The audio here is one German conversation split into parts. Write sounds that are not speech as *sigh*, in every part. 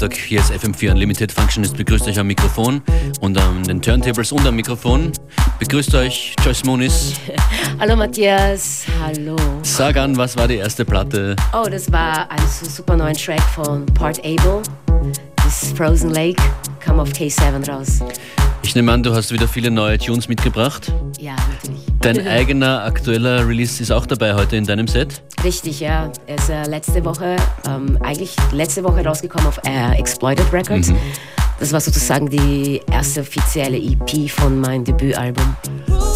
Nachmittag, hier ist FM4 Unlimited Functionist. Begrüßt euch am Mikrofon und an den Turntables und am Mikrofon. Begrüßt euch Joyce Moonis. *laughs* Hallo Matthias, hallo. Sag an, was war die erste Platte? Oh, das war ein super neuen Track von Part Able. Das Frozen Lake, kam auf K7 raus. Ich nehme an, du hast wieder viele neue Tunes mitgebracht. Ja, natürlich. Dein *laughs* eigener aktueller Release ist auch dabei heute in deinem Set? Richtig, ja. Er ist äh, letzte Woche, ähm, eigentlich letzte Woche rausgekommen auf äh, Exploited Records. Mhm. Das war sozusagen die erste offizielle EP von meinem Debütalbum.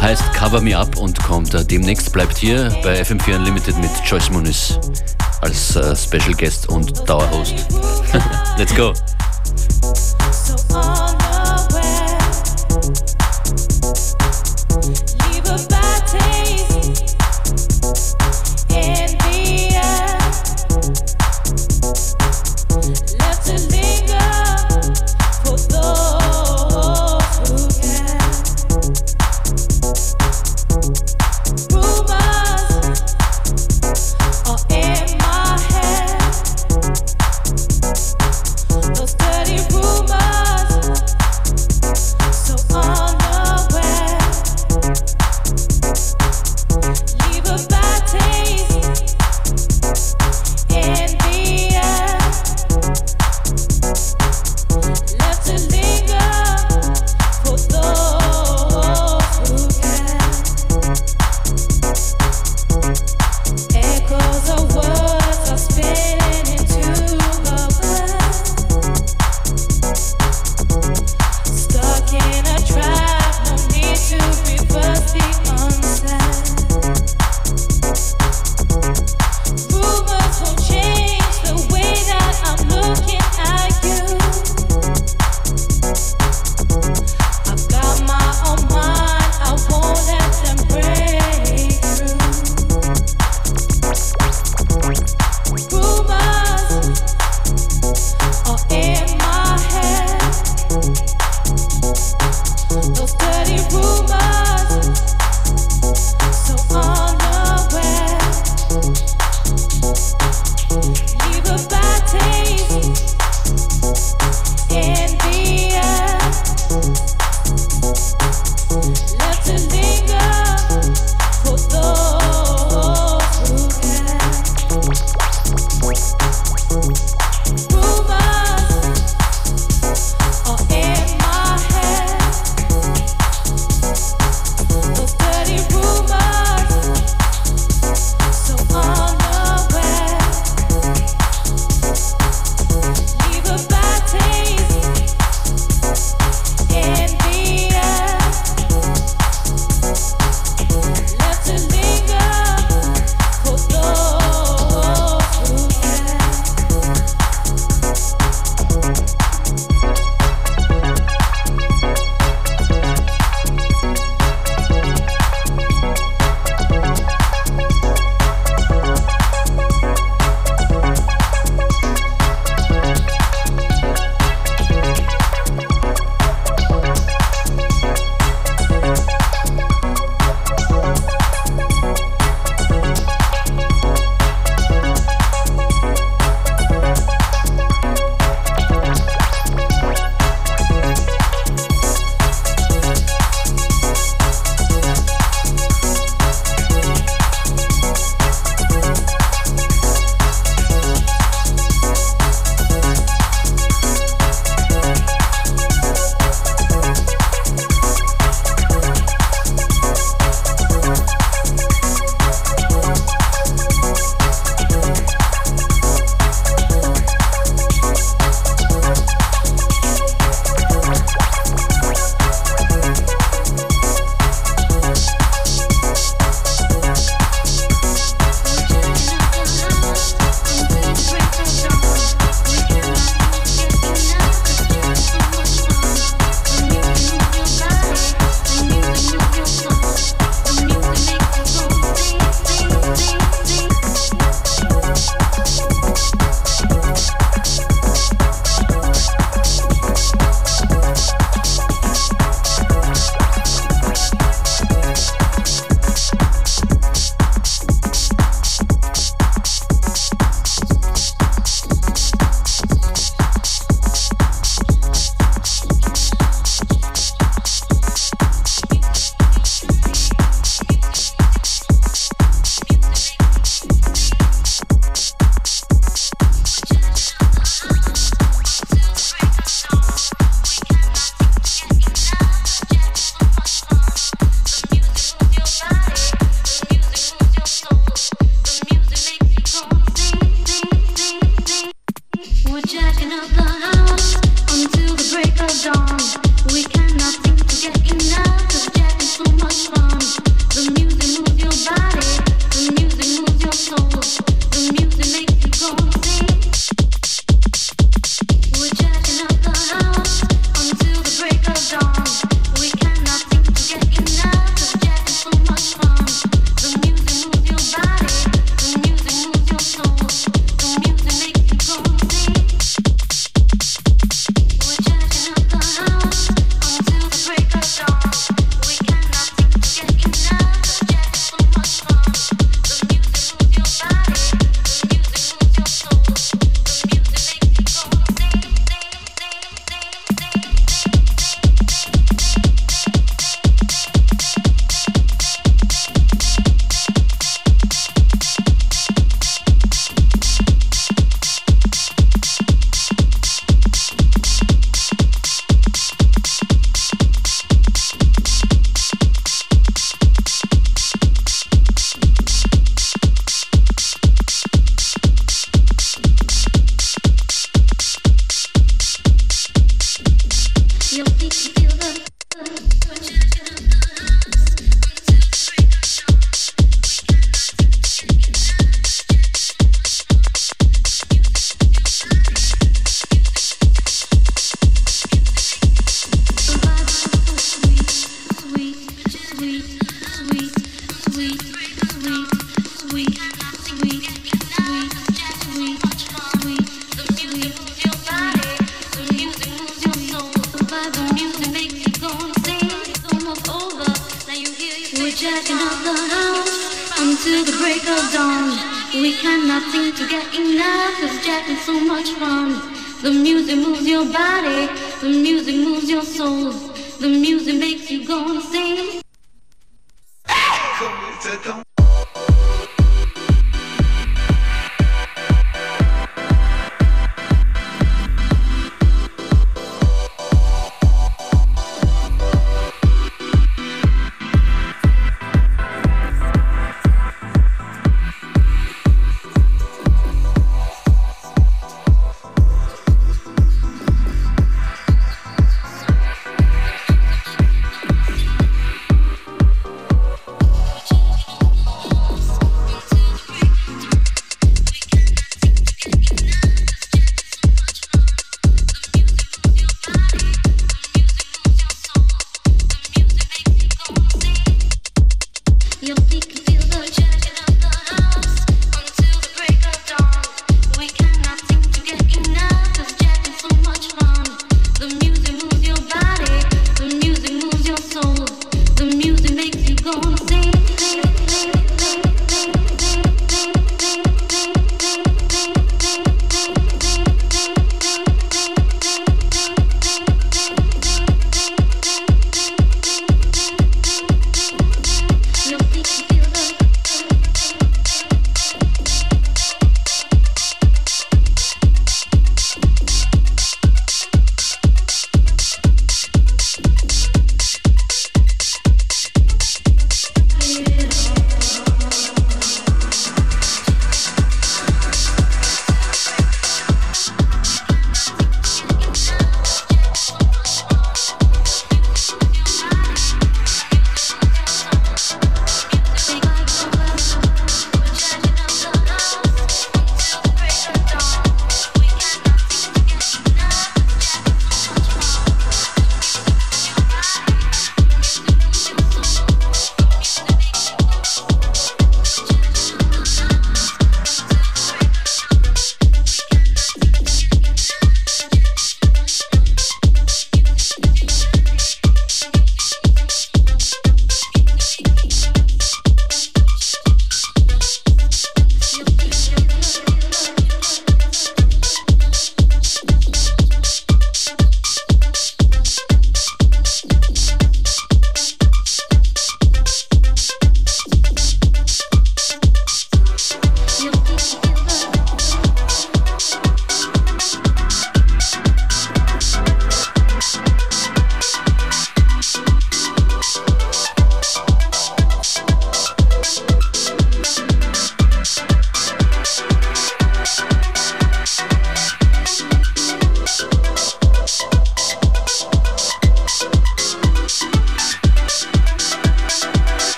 Heißt Cover Me Up und kommt äh, demnächst. Bleibt hier bei FM4 Unlimited mit Joyce Muniz als äh, Special Guest und Dauerhost. *laughs* Let's go.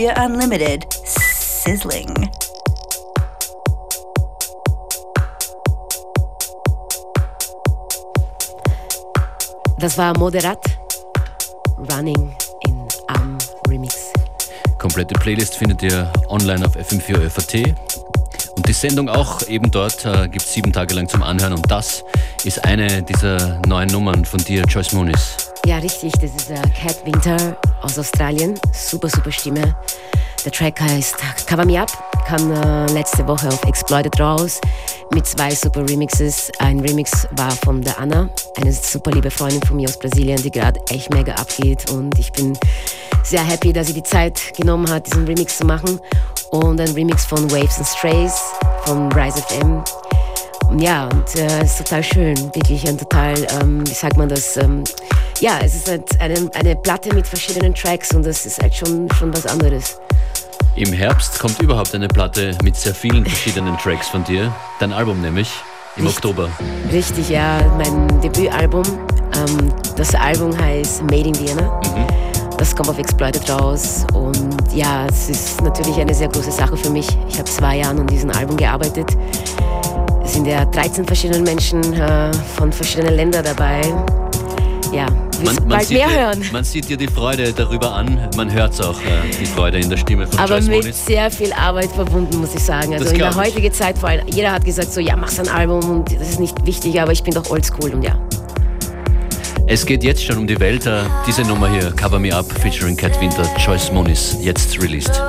FM4 Unlimited, sizzling. Das war Moderat, Running in Am Remix. Komplette Playlist findet ihr online auf FM4 FAT. Und die Sendung auch eben dort äh, gibt es sieben Tage lang zum Anhören. Und das ist eine dieser neuen Nummern von dir, Joyce Moonis. Ja, richtig. Das ist äh, Cat Winter aus Australien. Super, super Stimme. Der Track heißt Cover Me Up, kam äh, letzte Woche auf Exploited raus mit zwei super Remixes. Ein Remix war von der Anna, eine super liebe Freundin von mir aus Brasilien, die gerade echt mega abgeht und ich bin sehr happy, dass sie die Zeit genommen hat, diesen Remix zu machen. Und ein Remix von Waves and Strays von Rise FM. Ja, und äh, es ist total schön, wirklich ein total, ähm, wie sagt man das, ähm, ja, es ist halt eine, eine Platte mit verschiedenen Tracks und das ist halt schon, schon was anderes. Im Herbst kommt überhaupt eine Platte mit sehr vielen verschiedenen Tracks von dir. Dein Album nämlich im Richtig, Oktober. Richtig, ja, mein Debütalbum. Ähm, das Album heißt Made in Vienna. Das kommt auf Exploited raus und ja, es ist natürlich eine sehr große Sache für mich. Ich habe zwei Jahre an diesem Album gearbeitet. Es sind ja 13 verschiedene Menschen äh, von verschiedenen Ländern dabei. Ja, man, man bald mehr dir, hören. Man sieht dir die Freude darüber an, man hört es auch, äh, die Freude in der Stimme von Aber Joyce mit Moniz. sehr viel Arbeit verbunden, muss ich sagen. Also Das in der heutigen Zeit, vor allem, jeder hat gesagt so, ja, mach ein Album und das ist nicht wichtig, aber ich bin doch oldschool und ja. Es geht jetzt schon um die Welt. Äh, diese Nummer hier, Cover Me Up, featuring Cat Winter, Joyce Moniz, jetzt released.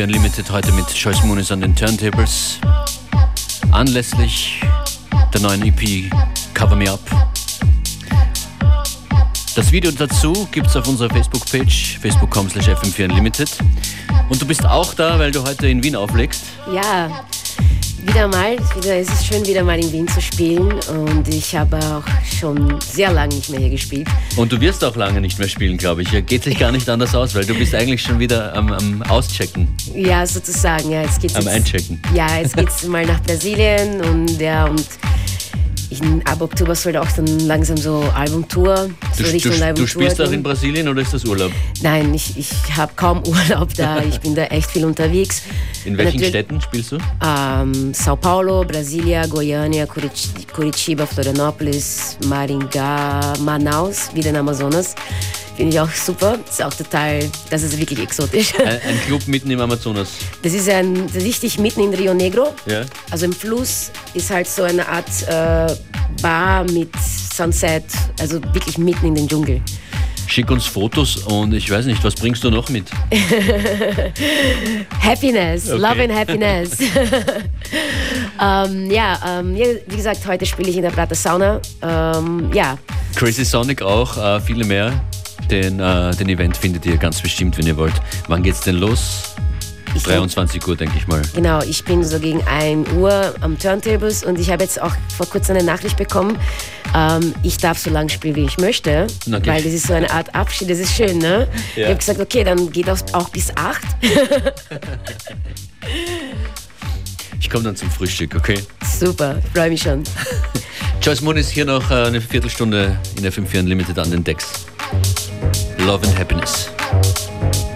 FM4 Unlimited heute mit Joyce Moonis an den Turntables. Anlässlich der neuen EP Cover Me Up. Das Video dazu gibt es auf unserer Facebook-Page, facebook.com slash FM4 Unlimited. Und du bist auch da, weil du heute in Wien auflegst. Ja, wieder mal. Wieder, es ist schön, wieder mal in Wien zu spielen. Und ich habe auch schon sehr lange nicht mehr hier gespielt. Und du wirst auch lange nicht mehr spielen, glaube ich. Geht sich gar nicht anders aus, weil du bist eigentlich schon wieder am, am Auschecken, Ja, sozusagen. Ja, jetzt geht's am jetzt, Einchecken. Ja, jetzt geht's mal nach Brasilien und ja, und ich, ab Oktober soll auch dann langsam so Albumtour, so Du, Richtung du, du Albumtour. spielst auch in Brasilien oder ist das Urlaub? Nein, ich, ich habe kaum *laughs* Urlaub da. Ich bin da echt viel unterwegs. In welchen Natürlich- Städten spielst du? Ähm, São Paulo, Brasília, Goiânia, Curit- Curitiba, Florianópolis, Maringá, Manaus, wieder in Amazonas. Finde ich auch super. Ist auch total, das ist wirklich exotisch. Ein, ein Club mitten im Amazonas. Das ist ein, richtig mitten in Rio Negro. Ja? Also im Fluss ist halt so eine Art äh, Bar mit Sunset, also wirklich mitten in den Dschungel. Schick uns Fotos und ich weiß nicht, was bringst du noch mit? *laughs* Happiness, Okay. Love and Happiness. *laughs* *laughs* ähm, ja, ähm, wie gesagt, heute spiele ich in der Prater Sauna. Ähm, ja, Crazy Sonic auch, äh, viele mehr. Den, äh, den Event findet ihr ganz bestimmt, wenn ihr wollt. Wann geht's denn los? ich 23 Uhr, denke ich mal. Genau, ich bin so gegen 1 Uhr am Turntables und ich habe jetzt auch vor kurzem eine Nachricht bekommen, ähm, ich darf so lange spielen, wie ich möchte, Okay. weil das ist so eine Art Abschied, das ist schön, ne? Ja. Ich habe gesagt, okay, dann geht das auch bis 8. Ich komme dann zum Frühstück, okay? Super, freue mich schon. *laughs* Joyce Moon ist hier noch äh, eine Viertelstunde in der 5 Unlimited an den Decks. Love and Happiness.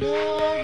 Lord.